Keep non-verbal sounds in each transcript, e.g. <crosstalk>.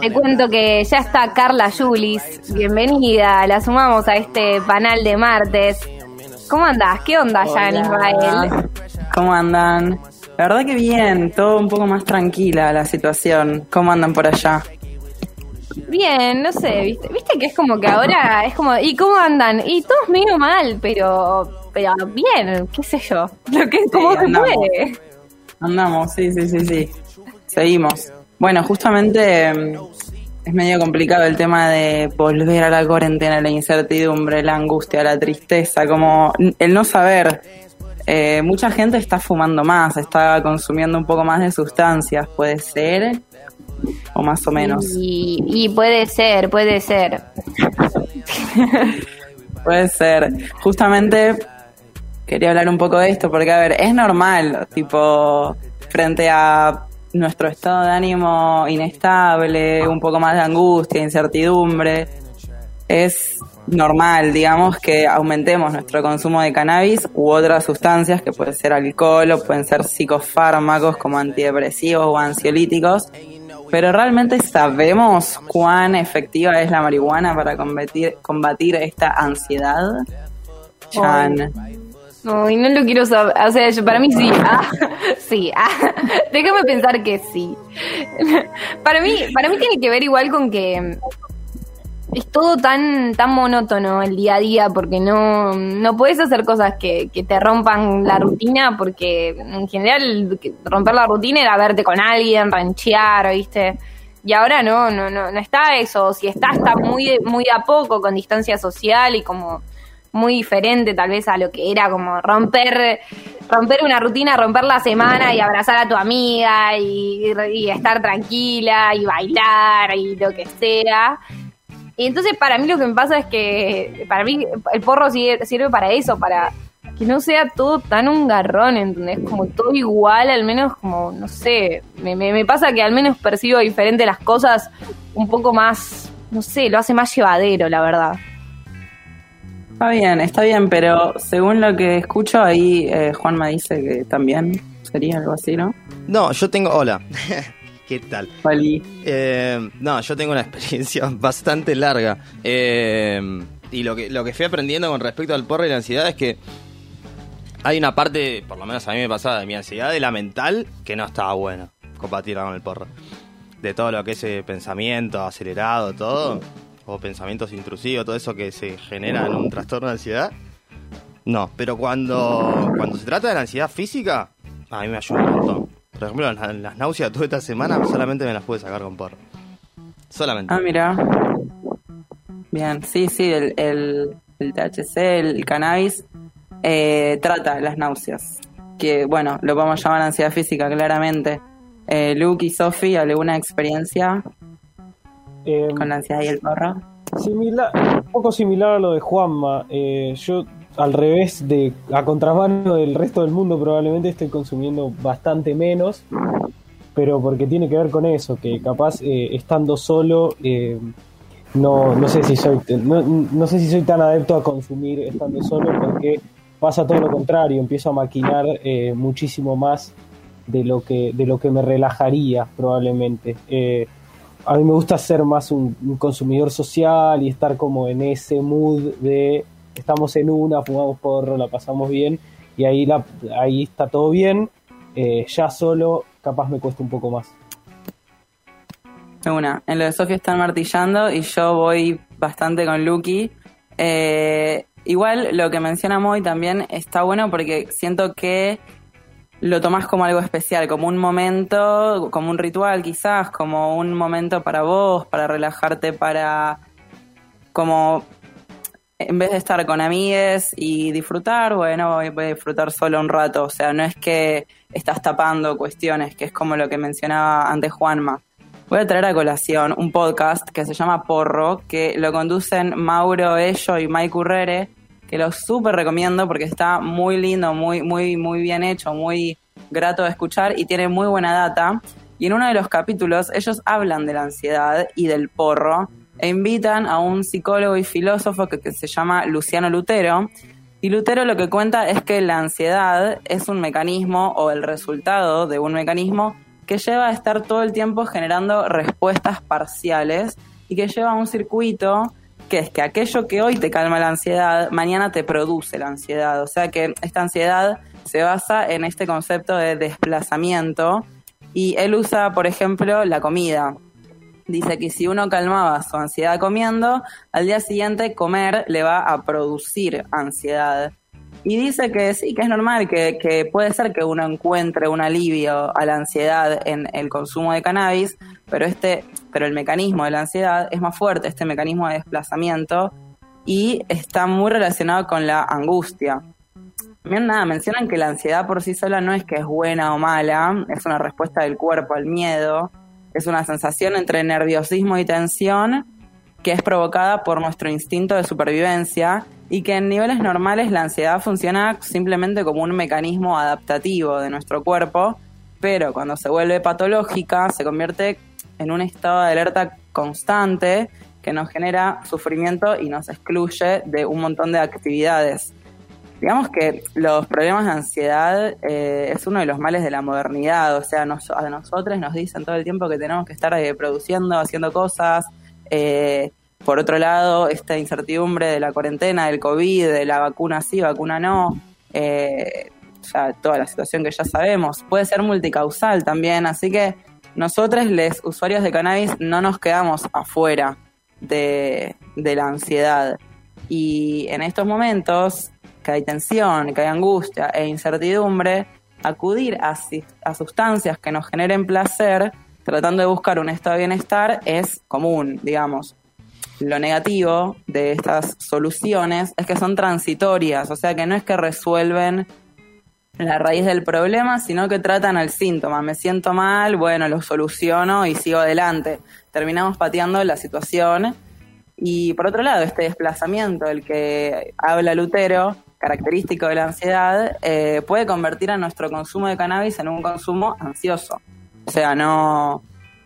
Te cuento que ya está Carla Julis. Bienvenida, la sumamos a este panel de martes. ¿Cómo andás? ¿Qué onda allá en Israel? ¿Cómo andan? La verdad que bien, todo un poco más tranquila la situación. ¿Cómo andan por allá? Bien, no sé, ¿viste? ¿Viste que es como que ahora es como, ¿y cómo andan? Y todos medio mal, pero pero bien, qué sé yo, lo que como se puede. Andamos, sí, sí, sí, sí. Seguimos. Bueno, justamente mm, es medio complicado el tema de volver a la cuarentena, la incertidumbre, la angustia, la tristeza, como el no saber. Eh, mucha gente está fumando más, está consumiendo un poco más de sustancias, puede ser, o más o menos. Y, y puede ser, puede ser. <laughs> puede ser. Justamente quería hablar un poco de esto, porque a ver, es normal, tipo, frente a nuestro estado de ánimo inestable, un poco más de angustia, incertidumbre, es normal, digamos, que aumentemos nuestro consumo de cannabis u otras sustancias, que puede ser alcohol o pueden ser psicofármacos como antidepresivos o ansiolíticos. Pero realmente sabemos cuán efectiva es la marihuana para combatir, combatir esta ansiedad. Chan. No, y no lo quiero saber. O sea, yo, para mí sí. Ah, <laughs> sí. Ah, <laughs> déjame pensar que sí. <laughs> para mí, para mí tiene que ver igual con que es todo tan, tan monótono el día a día porque no, no puedes hacer cosas que, que te rompan la rutina porque en general romper la rutina era verte con alguien, ranchear, ¿viste? Y ahora no, no, no, no está eso. Si está, está muy, muy a poco con distancia social y como muy diferente tal vez a lo que era como romper romper una rutina, romper la semana y abrazar a tu amiga y, estar tranquila y bailar y lo que sea. Y entonces para mí lo que me pasa es que para mí el porro sirve, para eso, para que no sea todo tan un garrón, ¿entendés? Como todo igual, al menos como, no sé, me, me pasa que al menos percibo diferente las cosas un poco más, no sé, lo hace más llevadero, la verdad. Está bien, está bien, pero según lo que escucho ahí, eh, Juanma dice que también sería algo así, ¿no? No, yo tengo... Hola. <laughs> ¿Qué tal? Eh, no, yo tengo una <laughs> experiencia bastante larga. Eh, y lo que, lo que fui aprendiendo con respecto al porro y la ansiedad es que hay una parte, por lo menos a mí me pasaba, de mi ansiedad, de la mental, que no estaba buena combatirla con el porro. De todo lo que es pensamiento acelerado, todo o pensamientos intrusivos, todo eso que se genera en un trastorno de ansiedad. No, pero cuando, cuando se trata de la ansiedad física, a mí me ayuda un montón. Por ejemplo, las, náuseas toda esta semana solamente me las pude sacar con porro. Solamente. Ah, mira. Bien, sí, sí, el, el, el THC, el cannabis, eh, trata las náuseas. Que, bueno, lo podemos llamar ansiedad física, claramente. Eh, Luke y Sophie, ¿alguna experiencia Em, con la ansiedad y el porro. Similar, un poco similar a lo de Juanma. Eh, yo, al revés de a contramano del resto del mundo, probablemente estoy consumiendo bastante menos, pero porque tiene que ver con eso, que capaz eh, estando solo. Eh, no, no sé si soy no, no, sé si soy tan adepto a consumir estando solo porque pasa todo lo contrario empiezo a maquinar muchísimo más de lo que de lo que me relajaría probablemente a mí me gusta ser más un, consumidor social y estar como en ese mood de estamos en una, fumamos porro, la pasamos bien y ahí, la, ahí está todo bien. Eh, ya solo capaz me cuesta un poco más. Una, en lo de Sofía están martillando y yo voy bastante con Lucky. Eh, igual lo que menciona Moy también está bueno porque siento que lo tomás como algo especial, como un momento, como un ritual quizás, como un momento para vos, para relajarte, para como en vez de estar con amigues y disfrutar, bueno, voy a disfrutar solo un rato. O sea, no es que estás tapando cuestiones, que es como lo que mencionaba antes Juanma. Voy a traer a colación un podcast que se llama Porro, que lo conducen Mauro Ello y Mike Urrere, que lo súper recomiendo porque está muy lindo, muy, muy, muy bien hecho, muy grato de escuchar y tiene muy buena data. Y en uno de los capítulos ellos hablan de la ansiedad y del porro e invitan a un psicólogo y filósofo que, que se llama Luciano Lutero. Y Lutero lo que cuenta es que la ansiedad es un mecanismo o el resultado de un mecanismo que lleva a estar todo el tiempo generando respuestas parciales y que lleva a un circuito que es que aquello que hoy te calma la ansiedad, mañana te produce la ansiedad. O sea que esta ansiedad se basa en este concepto de desplazamiento y él usa, por ejemplo, la comida. Dice que si uno calmaba su ansiedad comiendo, al día siguiente comer le va a producir ansiedad. Y dice que sí, que es normal, que, que, puede ser que uno encuentre un alivio a la ansiedad en el consumo de cannabis, pero este, pero el mecanismo de la ansiedad es más fuerte, este mecanismo de desplazamiento, y está muy relacionado con la angustia. Bien, nada, mencionan que la ansiedad por sí sola no es que es buena o mala, es una respuesta del cuerpo al miedo, es una sensación entre nerviosismo y tensión que es provocada por nuestro instinto de supervivencia y que en niveles normales la ansiedad funciona simplemente como un mecanismo adaptativo de nuestro cuerpo, pero cuando se vuelve patológica se convierte en un estado de alerta constante que nos genera sufrimiento y nos excluye de un montón de actividades. Digamos que los problemas de ansiedad eh, es uno de los males de la modernidad, o sea, nos, a nosotros nos dicen todo el tiempo que tenemos que estar eh, produciendo, haciendo cosas, eh, por otro lado, esta incertidumbre de la cuarentena, del COVID, de la vacuna sí, vacuna no, eh, ya toda la situación que ya sabemos, puede ser multicausal también, así que nosotros, los usuarios de cannabis, no nos quedamos afuera de, la ansiedad. Y en estos momentos que hay tensión, que hay angustia e incertidumbre, acudir a, a sustancias que nos generen placer, tratando de buscar un estado de bienestar, es común, digamos lo negativo de estas soluciones es que son transitorias, o sea que no es que resuelven la raíz del problema, sino que tratan al síntoma. Me siento mal, bueno, lo soluciono y sigo adelante. Terminamos pateando la situación. Y por otro lado, este desplazamiento del que habla Lutero, característico de la ansiedad, eh, puede convertir a nuestro consumo de cannabis en un consumo ansioso. O sea, no,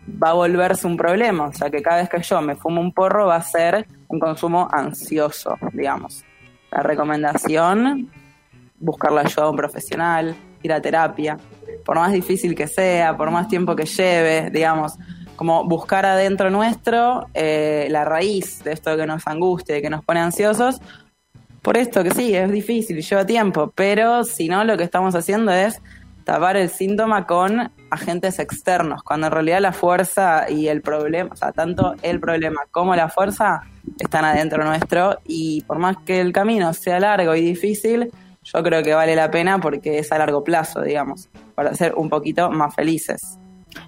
va a volverse un problema. O sea que cada vez que yo me fumo un porro va a ser un consumo ansioso, digamos. La recomendación, buscar la ayuda de un profesional, ir a terapia, por más difícil que sea, por más tiempo que lleve, digamos, como buscar adentro nuestro eh, la raíz de esto que nos angustia y que nos pone ansiosos. Por esto que sí, es difícil, lleva tiempo, pero si no, lo que estamos haciendo es tapar el síntoma con agentes externos, cuando en realidad la fuerza y el problema, o sea, tanto el problema como la fuerza están adentro nuestro y por más que el camino sea largo y difícil, yo creo que vale la pena porque es a largo plazo, digamos, para ser un poquito más felices.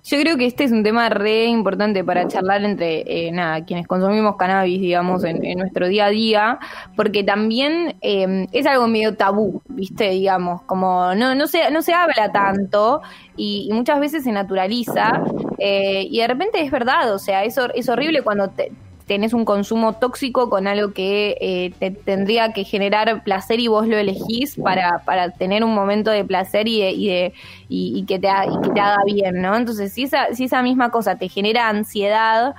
Yo creo que este es un tema re importante para charlar entre eh, nada, quienes consumimos cannabis, digamos, en, nuestro día a día, porque también eh, es algo medio tabú, ¿viste? Digamos, como no, no, se, no se habla tanto y, muchas veces se naturaliza eh, y de repente es verdad, o sea, es, es horrible cuando te, tenés un consumo tóxico con algo que eh, te tendría que generar placer y vos lo elegís para, para tener un momento de placer y, de, y, de, y, que te, y que te haga bien, ¿no? Entonces, si esa, si esa misma cosa te genera ansiedad,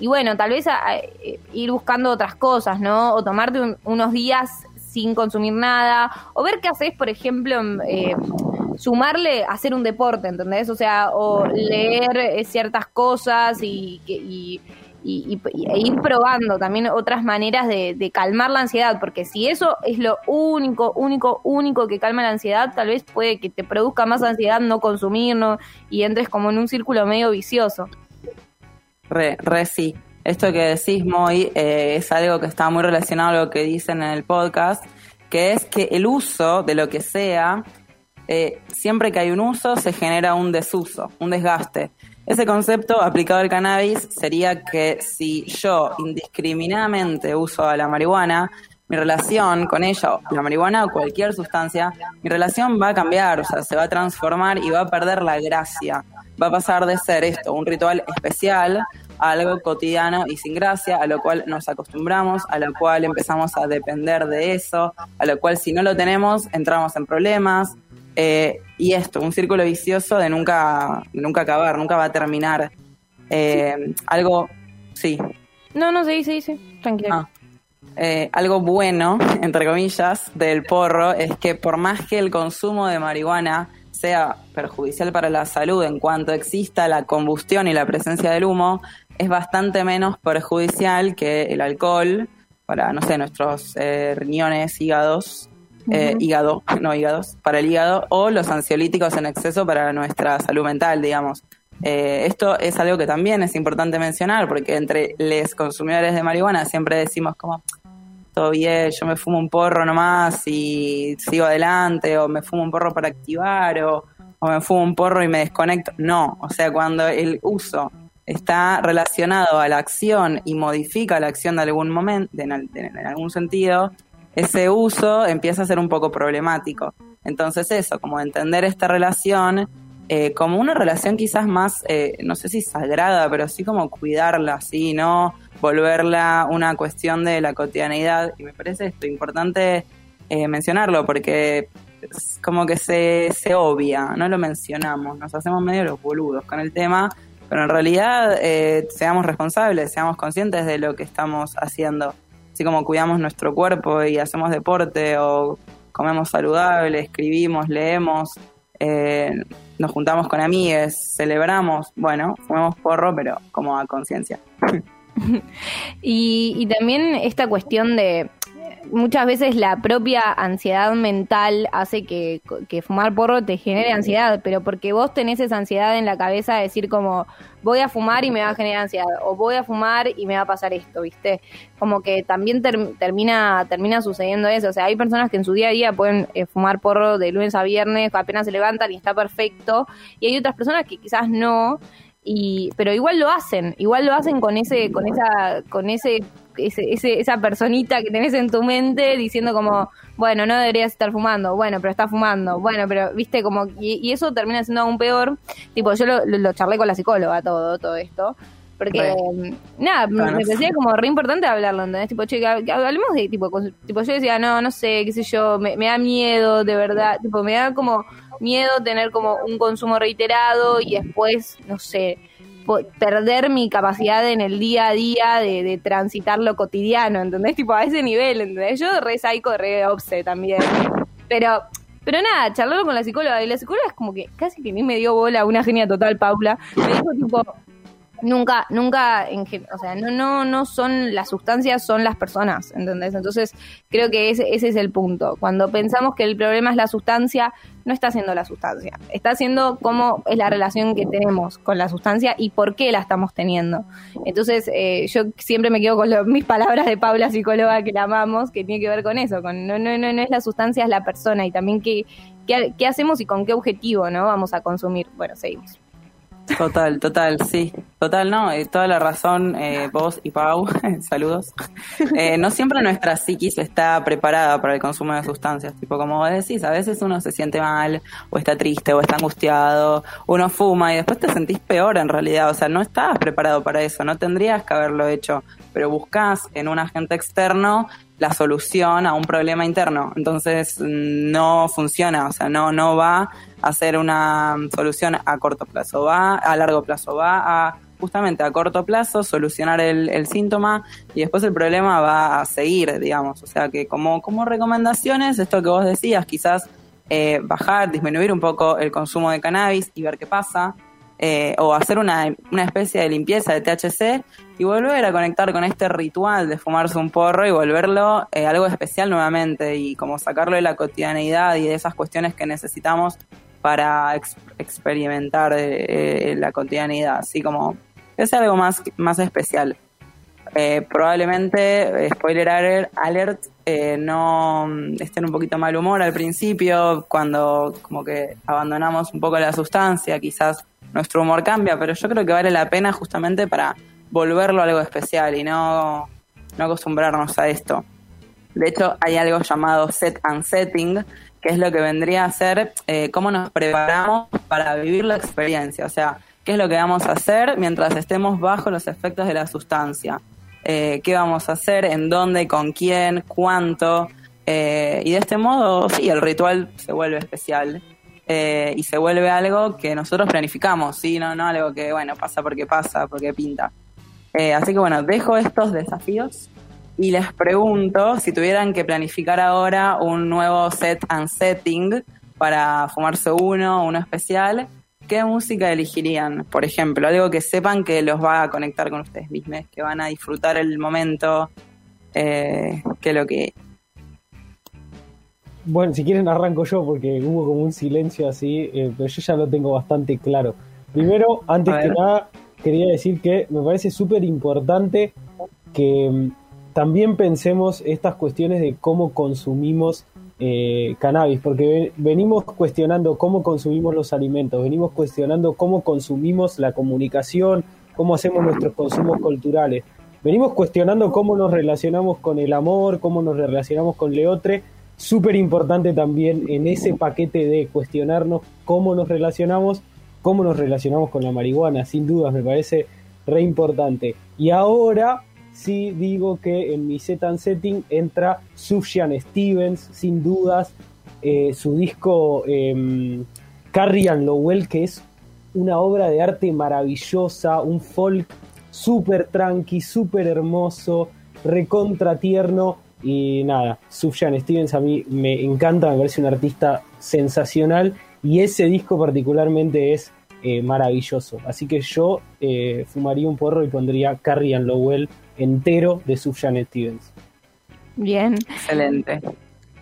y bueno, tal vez eh, ir buscando otras cosas, ¿no? O tomarte unos días sin consumir nada, o ver qué haces, por ejemplo, eh, sumarle a hacer un deporte, ¿entendés? O sea, o leer ciertas cosas y, y, y, e ir probando también otras maneras de, calmar la ansiedad, porque si eso es lo único, único, único que calma la ansiedad, tal vez puede que te produzca más ansiedad no consumir y entres como en un círculo medio vicioso. Re, re sí. Esto que decís, Moy, eh, es algo que está muy relacionado a lo que dicen en el podcast, que es que el uso de lo que sea, eh, siempre que hay un uso, se genera un desuso, un desgaste. Ese concepto aplicado al cannabis sería que si yo indiscriminadamente uso a la marihuana, mi relación con ella, la marihuana o cualquier sustancia, mi relación va a cambiar, o sea, se va a transformar y va a perder la gracia. Va a pasar de ser esto, un ritual especial, a algo cotidiano y sin gracia, a lo cual nos acostumbramos, a lo cual empezamos a depender de eso, a lo cual si no lo tenemos entramos en problemas, eh, y esto, un círculo vicioso de nunca, nunca acabar, nunca va a terminar. Eh, algo, sí. No, no, sí, sí, sí, tranquilo. Ah. Eh, algo bueno, entre comillas, del porro es que por más que el consumo de marihuana sea perjudicial para la salud en cuanto exista la combustión y la presencia del humo, es bastante menos perjudicial que el alcohol para, no sé, nuestros eh, riñones, hígados, eh, hígado, <laughs> no hígados, para el hígado, o los ansiolíticos en exceso para nuestra salud mental, digamos. Eh, esto es algo que también es importante mencionar, porque entre los consumidores de marihuana siempre decimos como, todo bien, yo me fumo un porro nomás y sigo adelante, o me fumo un porro para activar, o, o me fumo un porro y me desconecto. No, o sea, cuando el uso está relacionado a la acción y modifica la acción de algún momento, en, algún sentido, ese uso empieza a ser un poco problemático. Entonces eso, como entender esta relación eh, como una relación quizás más, eh, no sé si sagrada, pero sí como cuidarla, ¿sí? No volverla una cuestión de la cotidianidad. Y me parece esto importante eh, mencionarlo porque es como que se, se obvia, no lo mencionamos, nos hacemos medio los boludos con el tema pero en realidad eh, seamos responsables, seamos conscientes de lo que estamos haciendo. Así como cuidamos nuestro cuerpo y hacemos deporte o comemos saludable, escribimos, leemos, eh, nos juntamos con amigues, celebramos, bueno, fumemos porro, pero como a conciencia. <laughs> y, y también esta cuestión de muchas veces la propia ansiedad mental hace que, fumar porro te genere ansiedad, pero porque vos tenés esa ansiedad en la cabeza de decir como voy a fumar y me va a generar ansiedad, o voy a fumar y me va a pasar esto, ¿viste? Como que también termina, termina sucediendo eso. O sea, hay personas que en su día a día pueden eh, fumar porro de lunes a viernes, apenas se levantan y está perfecto, y hay otras personas que quizás no. Y, pero igual lo hacen, igual lo hacen con ese, con esa, con ese ese, esa personita que tenés en tu mente diciendo como, bueno, no deberías estar fumando, bueno, pero está fumando, bueno, pero, viste, como, y, eso termina siendo aún peor, tipo, yo lo, charlé con la psicóloga todo, todo esto, porque, nada, me parecía como re importante hablarlo, ¿entendés? Tipo, che, hablemos de, tipo, tipo, yo decía, no, no sé, qué sé yo, me, me da miedo, de verdad, tipo, me da como miedo tener como un consumo reiterado y después, no sé, perder mi capacidad en el día a día de, transitar lo cotidiano, ¿entendés? Tipo, a ese nivel, ¿entendés? Yo re psycho, re obse también. Pero, pero nada, charlarlo con la psicóloga, y la psicóloga es como que casi que ni me dio bola, una genia total, Paula. Me dijo, tipo, nunca, nunca, en, o sea, no, no, no son las sustancias, son las personas, ¿entendés? Entonces, creo que ese, ese es el punto. Cuando pensamos que el problema es la sustancia, no está siendo la sustancia, está siendo cómo es la relación que tenemos con la sustancia y por qué la estamos teniendo. Entonces, eh, yo siempre me quedo con mis palabras de Paula, psicóloga, que la amamos, que tiene que ver con eso, con no, no, no, no es la sustancia, es la persona y también qué, qué, qué hacemos y con qué objetivo, ¿no? Vamos a consumir. Bueno, seguimos. Total, total, sí. Total, no, eh, toda la razón, eh, vos y Pau, <laughs> saludos. Eh, no siempre nuestra psiquis está preparada para el consumo de sustancias, tipo como vos decís, a veces uno se siente mal, o está triste, o está angustiado, uno fuma y después te sentís peor en realidad, o sea, no estabas preparado para eso, no tendrías que haberlo hecho, pero buscas en un agente externo la solución a un problema interno, entonces no funciona, o sea, no, no va hacer una solución a corto plazo, va a largo plazo, va a justamente a corto plazo solucionar el, síntoma y después el problema va a seguir, digamos. O sea que como, como recomendaciones, esto que vos decías, quizás eh, bajar, disminuir un poco el consumo de cannabis y ver qué pasa. Eh, o hacer una, una, especie de limpieza de THC y volver a conectar con este ritual de fumarse un porro y volverlo eh, algo especial nuevamente y como sacarlo de la cotidianidad y de esas cuestiones que necesitamos para experimentar eh, eh, la cotidianidad, así como es algo más, más especial. Probablemente, spoiler alert, no estén un poquito mal humor al principio, cuando como que abandonamos un poco la sustancia, quizás nuestro humor cambia, pero yo creo que vale la pena justamente para volverlo algo especial y no, no acostumbrarnos a esto. De hecho, hay algo llamado set and setting, que es lo que vendría a ser eh, cómo nos preparamos para vivir la experiencia, o sea, qué es lo que vamos a hacer mientras estemos bajo los efectos de la sustancia, eh, qué vamos a hacer, en dónde, con quién, cuánto, eh, y de este modo, sí, el ritual se vuelve especial. Y se vuelve algo que nosotros planificamos, ¿sí? no, no algo que, bueno, pasa porque pasa, porque pinta. así que bueno, dejo estos desafíos y les pregunto si tuvieran que planificar ahora un nuevo set and setting, para fumarse uno, uno especial, ¿qué música elegirían? Por ejemplo, algo que sepan que los va a conectar con ustedes mismos, que van a disfrutar el momento, eh, que lo que... Bueno, si quieren arranco yo porque hubo como un silencio así, eh, pero yo ya lo tengo bastante claro. Primero, antes que nada, quería decir que me parece súper importante que mm, también pensemos estas cuestiones de cómo consumimos eh, cannabis, porque ve- venimos cuestionando cómo consumimos los alimentos, venimos cuestionando cómo consumimos la comunicación, cómo hacemos nuestros consumos culturales, venimos cuestionando cómo nos relacionamos con el amor, cómo nos relacionamos con Leotre. Súper importante también en ese paquete de cuestionarnos cómo nos relacionamos, cómo nos relacionamos con la marihuana, sin dudas, me parece re importante. Y ahora sí digo que en mi set and setting entra Sufjan Stevens, sin dudas, eh, su disco eh, Lowell, que es una obra de arte maravillosa, un folk súper tranqui, súper hermoso, recontra tierno. Y nada, Sufjan Stevens a mí me encanta, me parece un artista sensacional y ese disco particularmente es eh, maravilloso. Así que yo eh, fumaría un porro y pondría Carrie and Lowell entero de Sufjan Stevens. Bien. Excelente.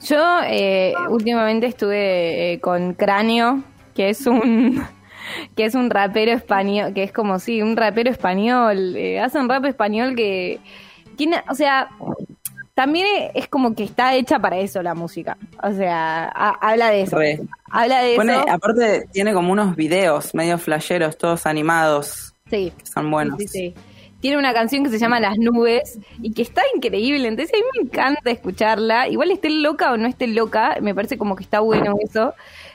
Yo eh, últimamente estuve eh, con Cráneo, que es un <laughs> que es un rapero español, que es como sí, un rapero español, eh, hace un rap español que tiene, o sea, también es como que está hecha para eso la música. O sea, ha- habla de eso. Re. Habla de Pone, eso. aparte tiene como unos videos medio flasheros, todos animados, Sí. que son buenos. Sí. Tiene una canción que se llama Las Nubes y que está increíble, entonces a mí me encanta escucharla. Igual esté loca o no esté loca, me parece como que está bueno eso.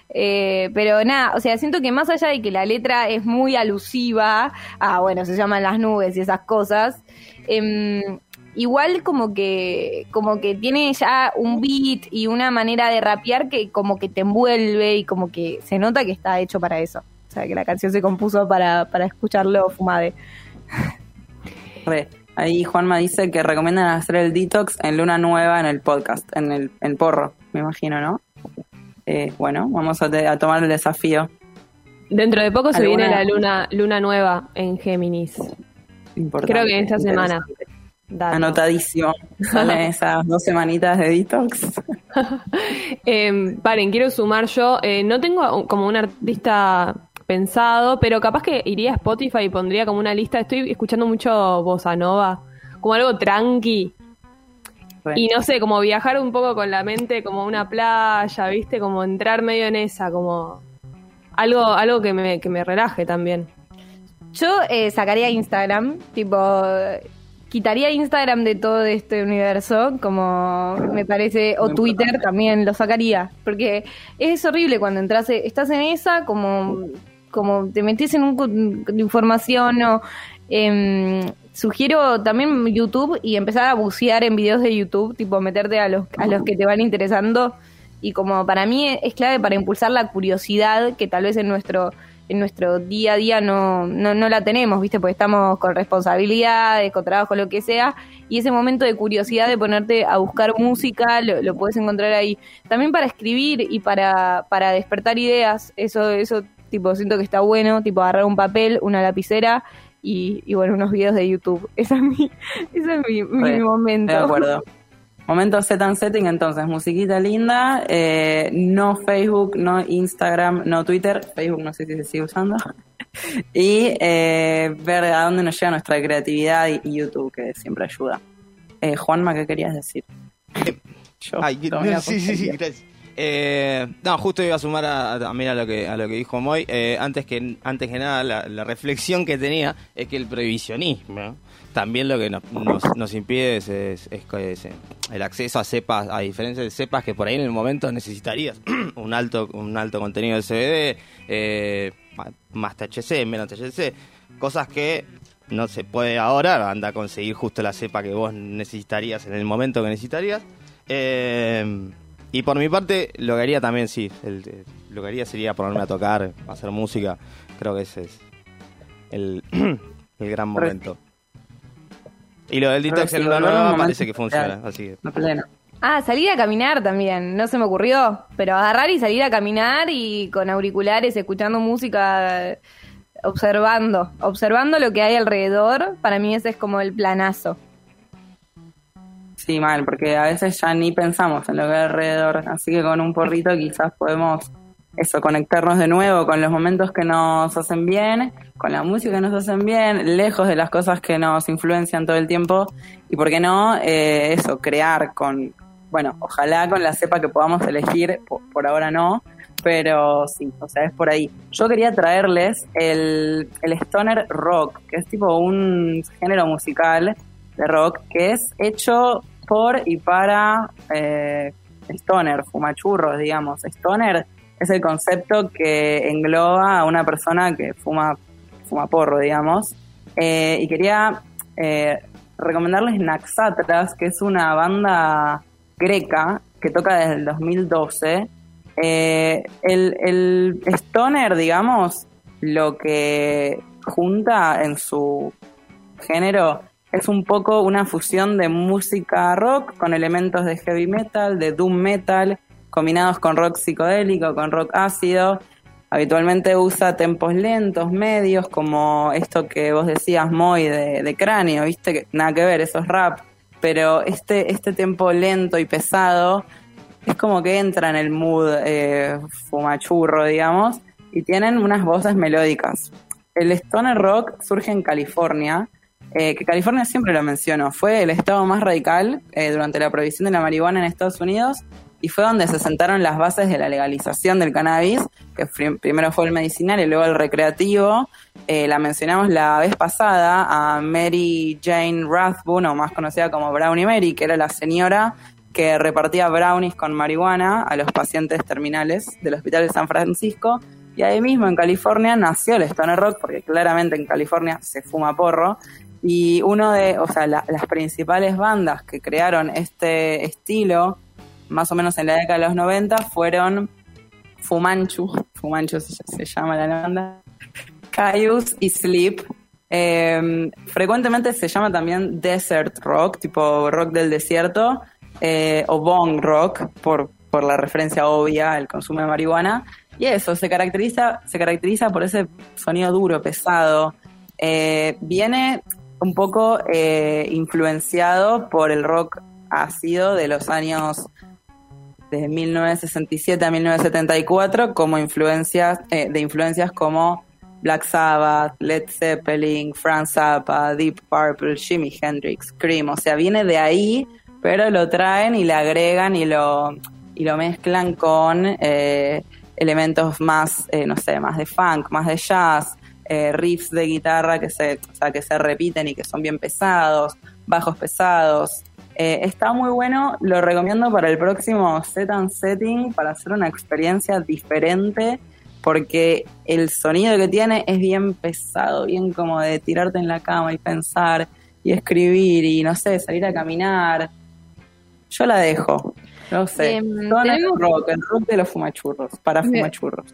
Eh, pero nada, o sea, siento que más allá de que la letra es muy alusiva a, bueno, se llaman las nubes y esas cosas, em, igual como que, como que tiene ya un beat y una manera de rapear que como que te envuelve y como que se nota que está hecho para eso. O sea, que la canción se compuso para, para escucharlo fumade. <laughs> Re. Ahí Juanma dice que recomiendan hacer el detox en Luna Nueva en el podcast, en el en porro, me imagino, ¿no? Eh, bueno, vamos a, te- a tomar el desafío. Dentro de poco se ¿Alguna- viene la luna, luna nueva en Géminis. Importante, Creo que esta semana. Dato. Anotadísimo. Salen <laughs> esas dos semanitas de detox. <laughs> Eh, paren, quiero sumar yo. eh, no tengo como un artista pensado, pero capaz que iría a Spotify y pondría como una lista. Estoy escuchando mucho bossa nova, como algo tranqui. Y no sé, como viajar un poco con la mente, como una playa, ¿viste? Como entrar medio en esa, como algo, algo que me, que me relaje también. Yo eh, sacaría Instagram, tipo, quitaría Instagram de todo este universo, como me parece, o Twitter también lo sacaría, porque es horrible cuando entras, eh, estás en esa, como, como te metes en un información o... em, sugiero también YouTube y empezar a bucear en videos de YouTube, tipo meterte a los, a los que te van interesando y como para mí es clave para impulsar la curiosidad que tal vez en nuestro en nuestro día a día no, no, no la tenemos, ¿viste? Porque estamos con responsabilidades, con trabajo, lo que sea, y ese momento de curiosidad de ponerte a buscar música, lo, lo puedes encontrar ahí. También para escribir y para, para despertar ideas, eso, eso tipo, siento que está bueno, tipo agarrar un papel, una lapicera y, y bueno, unos videos de YouTube. <laughs> Esa es mi, ese es mi, mi momento. De acuerdo. <laughs> Momento set and setting, entonces, musiquita linda, eh, no Facebook, no Instagram, no Twitter, Facebook no sé si se sigue usando, <laughs> y eh, ver a dónde nos llega nuestra creatividad y, y YouTube, que siempre ayuda. Eh, Juanma, ¿qué querías decir? <laughs> Yo Ay, sí, sí, sí, gracias. Eh, no, justo iba a sumar a, a- también a lo que a lo que dijo Moy. Eh, antes que antes que nada, la, la reflexión que tenía es que el prohibicionismo también lo que nos, nos, nos impide es, es- es eh, el acceso a cepas, a diferencia de cepas que por ahí en el momento necesitarías <clears throat> un alto un alto contenido de CBD, eh, más THC, menos THC, cosas que no se puede ahora, anda a conseguir justo la cepa que vos necesitarías en el momento que necesitarías. Eh, y por mi parte, lo que haría también, sí, el- el- lo que haría sería ponerme a tocar, hacer música. Creo que ese es el, <clears throat> el gran momento. Y lo del detox en una volver a un nueva parece que funciona, así que pleno. Ah, salir a caminar también, no se me ocurrió, pero agarrar y salir a caminar y con auriculares, escuchando música, observando, observando lo que hay alrededor, para mí ese es como el planazo. Sí, mal, porque a veces ya ni pensamos en lo que hay alrededor, así que con un porrito quizás podemos eso, conectarnos de nuevo con los momentos que nos hacen bien, con la música que nos hacen bien, lejos de las cosas que nos influencian todo el tiempo y, ¿por qué no? Eh, eso, crear con, bueno, ojalá con la cepa que podamos elegir, por, ahora no, pero sí, o sea, es por ahí. Yo quería traerles el, el stoner rock, que es tipo un género musical de rock que es hecho por y para eh, stoner, fumachurros, digamos. Stoner es el concepto que engloba a una persona que fuma, fuma porro, digamos. Eh, y quería eh, recomendarles Naxatras, que es una banda greca que toca desde el 2012. Eh, el, el stoner, digamos, lo que junta en su género es un poco una fusión de música rock con elementos de heavy metal, de doom metal, combinados con rock psicodélico, con rock ácido. Habitualmente usa tempos lentos, medios, como esto que vos decías, muy de, cráneo, viste, que nada que ver, eso es rap pero este, este tempo lento y pesado es como que entra en el mood eh, fumachurro, digamos, y tienen unas voces melódicas. El stoner rock surge en California, eh, que California siempre lo menciono, fue el estado más radical eh, durante la prohibición de la marihuana en Estados Unidos y fue donde se sentaron las bases de la legalización del cannabis, que primero fue el medicinal y luego el recreativo. Eh, la mencionamos la vez pasada a Mary Jane Rathbone, o más conocida como Brownie Mary, que era la señora que repartía brownies con marihuana a los pacientes terminales del Hospital de San Francisco. Y ahí mismo en California nació el Stoner Rock, porque claramente en California se fuma porro. Y uno de, o sea, las principales bandas que crearon este estilo más o menos en la década de los 90 fueron Fumanchu, Fumanchu se, llama la banda, Caius y Sleep. Em, frecuentemente se llama también desert rock, tipo rock del desierto, eh, o bong rock, por, por la referencia obvia al consumo de marihuana. Y eso, se caracteriza, se caracteriza por ese sonido duro, pesado. Eh, viene un poco eh, influenciado por el rock ácido de los años desde 1967 a 1974 como influencias eh, de influencias como Black Sabbath, Led Zeppelin, Franz Zappa, Deep Purple, Jimi Hendrix, Cream, o sea, viene de ahí, pero lo traen y le agregan y lo y lo mezclan con eh, elementos más, eh, no sé, más de funk, más de jazz, riffs de guitarra que se, o sea, que se repiten y que son bien pesados, bajos pesados, eh, está muy bueno, lo recomiendo para el próximo set and setting, para hacer una experiencia diferente, porque el sonido que tiene es bien pesado, bien como de tirarte en la cama y pensar y escribir y no sé, salir a caminar. Yo la dejo, no sé. Em, el rock, el rock de los fumachurros, para fumachurros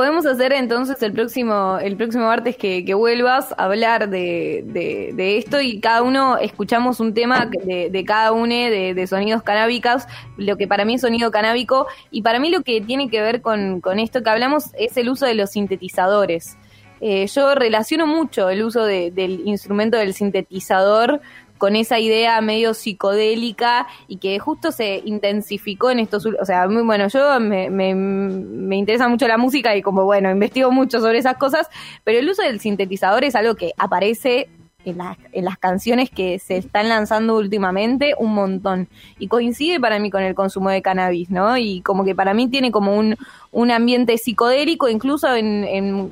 podemos hacer entonces el próximo, el próximo martes que, vuelvas a hablar de, de, esto y cada uno escuchamos un tema de, de cada uno de, sonidos canábicos, lo que para mí es sonido canábico, y para mí lo que tiene que ver con, con esto que hablamos es el uso de los sintetizadores. Eh, yo relaciono mucho el uso del instrumento del sintetizador con esa idea medio psicodélica y que justo se intensificó en estos, o sea, muy bueno, yo me, me, interesa mucho la música y como bueno, investigo mucho sobre esas cosas, pero el uso del sintetizador es algo que aparece en, en, las canciones que se están lanzando últimamente un montón. Y coincide para mí con el consumo de cannabis, ¿no? Y como que para mí tiene como un, un ambiente psicodélico, incluso en, en,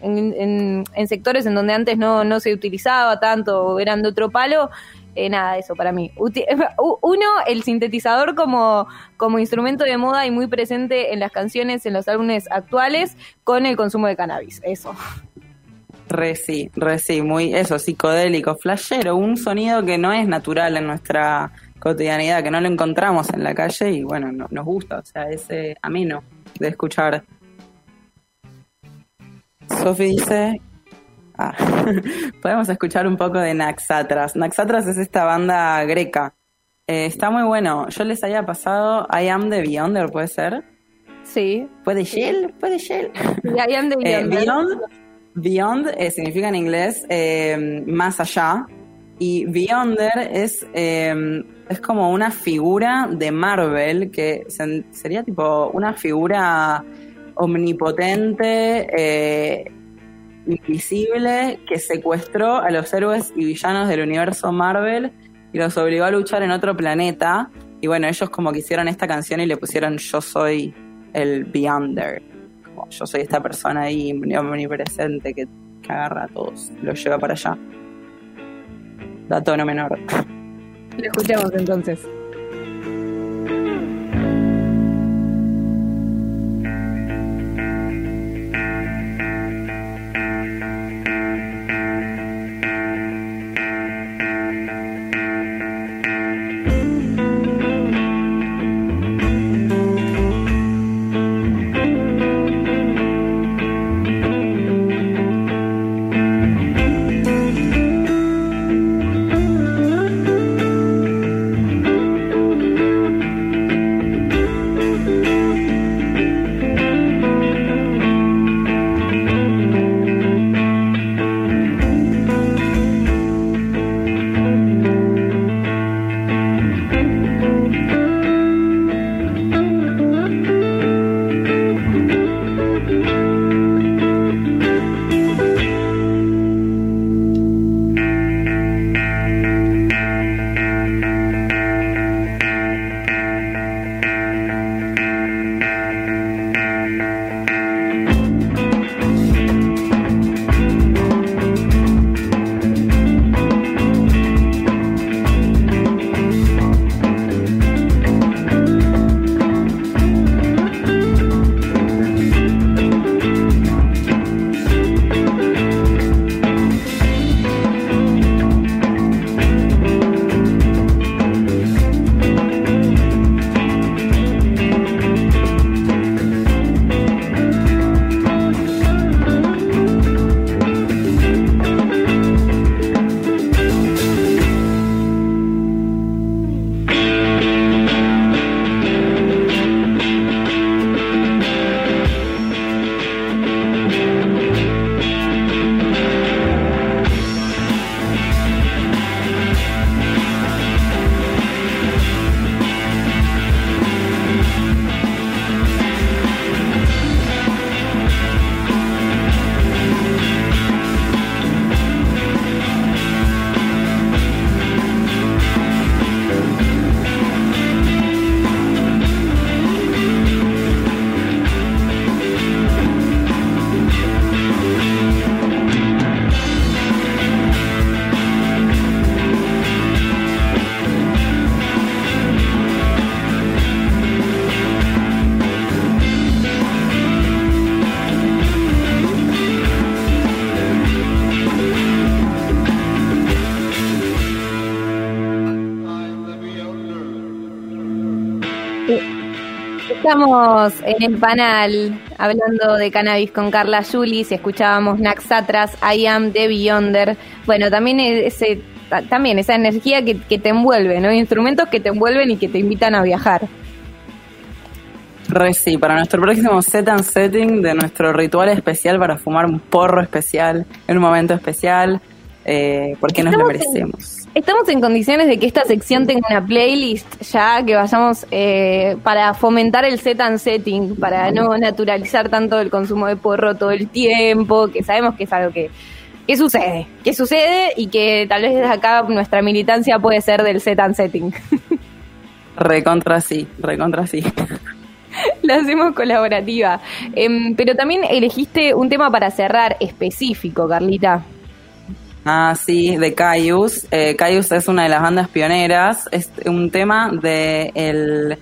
en, sectores en donde antes no, no se utilizaba tanto, eran de otro palo, eh, nada, eso para mí. Uno, el sintetizador como, como instrumento de moda y muy presente en las canciones, en los álbumes actuales, con el consumo de cannabis, eso. Re sí, re muy eso, psicodélico, flashero, un sonido que no es natural en nuestra cotidianidad, que no lo encontramos en la calle y bueno, no, nos gusta, o sea, ese ameno de escuchar Sofi dice, ah, <laughs> podemos escuchar un poco de Naxatras. Naxatras es esta banda greca Eh, está muy bueno. Yo les había pasado I Am the Beyonder, ¿puede ser? Sí. ¿Puede Shell? ¿Puede Shell? Y ahí ande Eh, Beyonder. beyond beyond eh, significa en inglés más allá. Y Beyonder es, eh, es como una figura de Marvel que se- sería tipo una figura omnipotente, eh, invisible, que secuestró a los héroes y villanos del universo Marvel y los obligó a luchar en otro planeta. Y bueno, ellos como que hicieron esta canción y le pusieron Yo soy el Beyonder. Yo soy esta persona ahí omnipresente que, agarra a todos, los lleva para allá. Dato no menor. Lo escuchamos entonces. Estamos en el panel hablando de cannabis con Carla Julis y escuchábamos Naxatras, I Am The Beyonder. Bueno, también ese, ta- también esa energía que, que te envuelve, ¿no? Instrumentos que te envuelven y que te invitan a viajar. Re sí, para nuestro próximo set and setting de nuestro ritual especial para fumar un porro especial en un momento especial, eh, porque nos lo en- merecemos. Estamos en condiciones de que esta sección tenga una playlist ya que vayamos eh, para fomentar el set and setting, para no naturalizar tanto el consumo de porro todo el tiempo, que sabemos que es algo que, que sucede, que sucede y que tal vez desde acá nuestra militancia puede ser del set and setting. <laughs> Recontra sí, recontra sí. <laughs> La hacemos colaborativa. Em, pero también elegiste un tema para cerrar específico, Carlita. Ah, sí, de Caius. Eh, Caius es una de las bandas pioneras. Es un tema de el,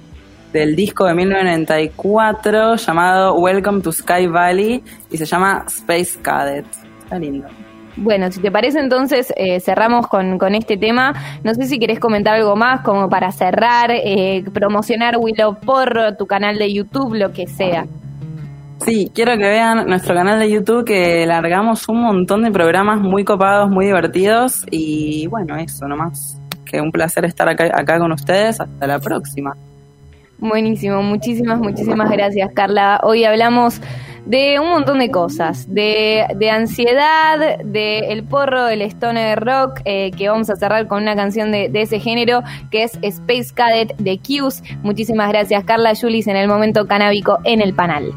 del disco de 1994 llamado Welcome to Sky Valley y se llama Space Cadet. Está lindo. Bueno, si te parece entonces eh, cerramos con, con este tema. No sé si querés comentar algo más como para cerrar, eh, promocionar Willow Porro, tu canal de YouTube, lo que sea. Sí, quiero que vean nuestro canal de YouTube que largamos un montón de programas muy copados, muy divertidos y bueno, eso nomás. que un placer estar acá, acá con ustedes. Hasta la próxima. Buenísimo, muchísimas, muchísimas gracias, Carla. Hoy hablamos de un montón de cosas, de, de ansiedad, de el porro, del stoner rock, eh, que vamos a cerrar con una canción de, de, ese género, que es Space Cadet de Q's. Muchísimas gracias, Carla Julis, en el momento canábico en el panel.